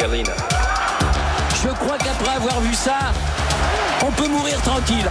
Je crois qu'après avoir vu ça, on peut mourir tranquille.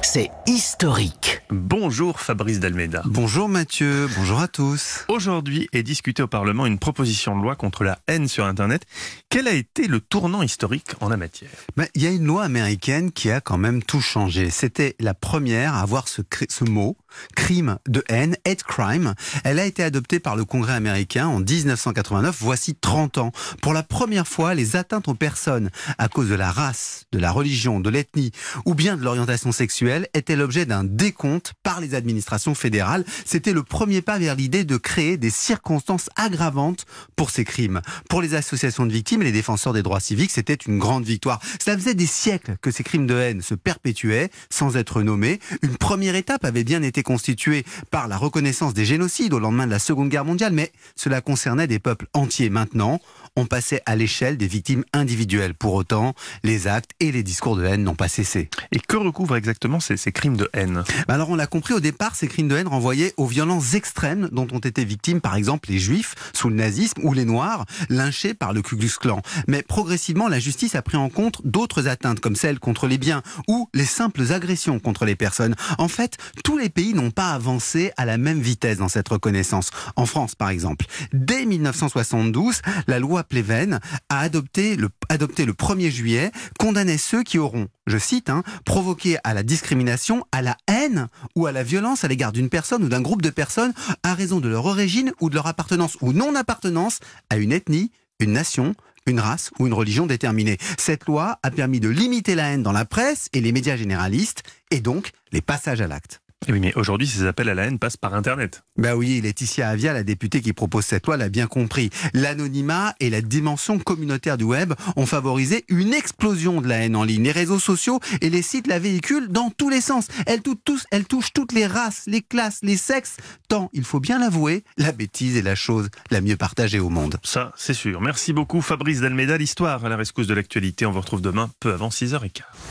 C'est historique. Bonjour Fabrice Dalmeda. Bonjour Mathieu, bonjour à tous. Aujourd'hui est discutée au Parlement une proposition de loi contre la haine sur Internet. Quel a été le tournant historique en la matière? Ben, Il y a une loi américaine qui a quand même tout changé. C'était la première à avoir ce mot, crime de haine, hate crime. Elle a été adoptée par le Congrès américain en 1989, voici 30 ans. Pour la première fois, les atteintes aux personnes à cause de la race, de la religion, de l'ethnie ou bien de l'orientation sexuelle étaient l'objet d'un décompte par les administrations fédérales. C'était le premier pas vers l'idée de créer des circonstances aggravantes pour ces crimes. Pour les associations de victimes et les défenseurs des droits civiques, c'était une grande victoire. Cela faisait des siècles que ces crimes de haine se perpétuaient sans être nommés. Une première étape avait bien été constituée par la reconnaissance des génocides au lendemain de la Seconde Guerre mondiale, mais cela concernait des peuples entiers. Maintenant, on passait à l'échelle des victimes individuelles. Pour autant, les actes et les discours de haine n'ont pas cessé. Et que recouvrent exactement ces, ces crimes de haine? Bah Alors on l'a compris au départ, ces crimes de haine renvoyaient aux violences extrêmes dont ont été victimes par exemple les juifs sous le nazisme ou les noirs lynchés par le Ku Klux Klan. Mais progressivement, la justice a pris en compte d'autres atteintes comme celles contre les biens ou les simples agressions contre les personnes. En fait, tous les pays n'ont pas avancé à la même vitesse dans cette reconnaissance. En France par exemple, dès 1972, la loi Pleven a adopté le, adopté le 1er juillet condamnait ceux qui auront, je cite, hein, provoqué à la discrimination, à la haine ou à la violence à l'égard d'une personne ou d'un groupe de personnes à raison de leur origine ou de leur appartenance ou non-appartenance à une ethnie, une nation, une race ou une religion déterminée. Cette loi a permis de limiter la haine dans la presse et les médias généralistes et donc les passages à l'acte. Oui, mais aujourd'hui, ces appels à la haine passent par Internet. Ben oui, Laetitia Avia, la députée qui propose cette loi, l'a bien compris. L'anonymat et la dimension communautaire du web ont favorisé une explosion de la haine en ligne. Les réseaux sociaux et les sites la véhiculent dans tous les sens. Elle touche, tous, elle touche toutes les races, les classes, les sexes, tant, il faut bien l'avouer, la bêtise est la chose la mieux partagée au monde. Ça, c'est sûr. Merci beaucoup Fabrice Dalmeda. L'histoire à la rescousse de l'actualité. On vous retrouve demain peu avant 6h15.